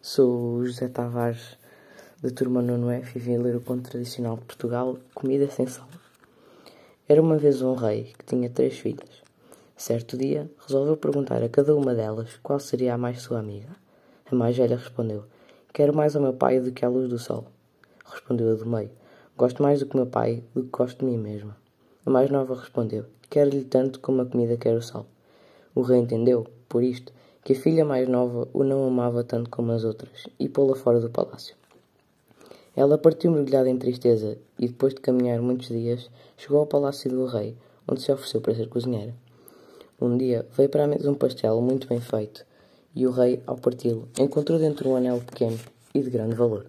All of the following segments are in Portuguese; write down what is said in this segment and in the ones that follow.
Sou José Tavares, da turma 9F, e vim ler o conto tradicional de Portugal, Comida Sem Sal. Era uma vez um rei que tinha três filhas. Certo dia, resolveu perguntar a cada uma delas qual seria a mais sua amiga. A mais velha respondeu: Quero mais ao meu pai do que à luz do sol. Respondeu a do meio: Gosto mais do que meu pai do que gosto de mim mesma. A mais nova respondeu: Quero-lhe tanto como a comida quer o sal. O rei entendeu, por isto, que a filha mais nova o não amava tanto como as outras, e pô-la fora do palácio. Ela partiu mergulhada em tristeza, e depois de caminhar muitos dias, chegou ao palácio do rei, onde se ofereceu para ser cozinheira. Um dia veio para a mesa um pastel muito bem feito, e o rei, ao parti-lo, encontrou dentro um anel pequeno e de grande valor.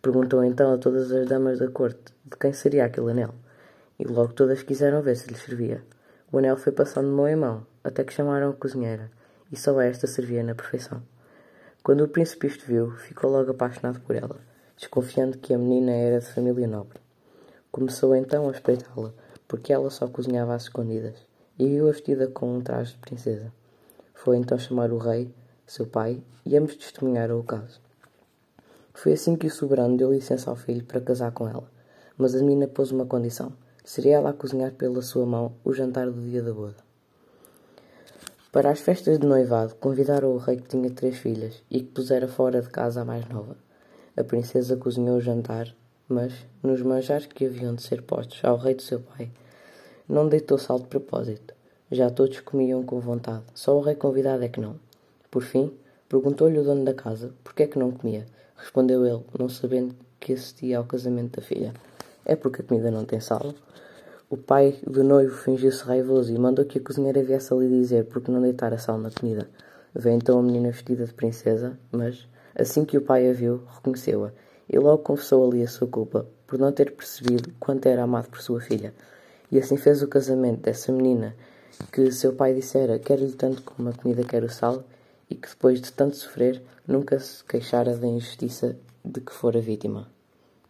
Perguntou então a todas as damas da corte de quem seria aquele anel, e logo todas quiseram ver se lhe servia. O anel foi passando de mão em mão, até que chamaram a cozinheira, e só esta servia na perfeição. Quando o príncipe isto viu, ficou logo apaixonado por ela, desconfiando que a menina era de família nobre. Começou então a espreitá-la, porque ela só cozinhava às escondidas, e viu-a vestida com um traje de princesa. Foi então chamar o rei, seu pai, e ambos testemunharam o caso. Foi assim que o soberano deu licença ao filho para casar com ela, mas a menina pôs uma condição: seria ela a cozinhar pela sua mão o jantar do dia da boda. Para as festas de noivado, convidaram o rei que tinha três filhas e que pusera fora de casa a mais nova. A princesa cozinhou o jantar, mas, nos manjares que haviam de ser postos ao rei de seu pai, não deitou sal de propósito. Já todos comiam com vontade, só o rei convidado é que não. Por fim, perguntou-lhe o dono da casa por que é que não comia. Respondeu ele, não sabendo que assistia ao casamento da filha. É porque a comida não tem sal. O pai do noivo fingiu-se raivoso e mandou que a cozinheira viesse ali dizer porque não deitara sal na comida. Veio então a menina vestida de princesa, mas, assim que o pai a viu, reconheceu-a e logo confessou ali a sua culpa por não ter percebido quanto era amado por sua filha. E assim fez o casamento dessa menina que seu pai dissera quer-lhe tanto como a comida quer o sal e que depois de tanto sofrer nunca se queixara da injustiça de que fora vítima.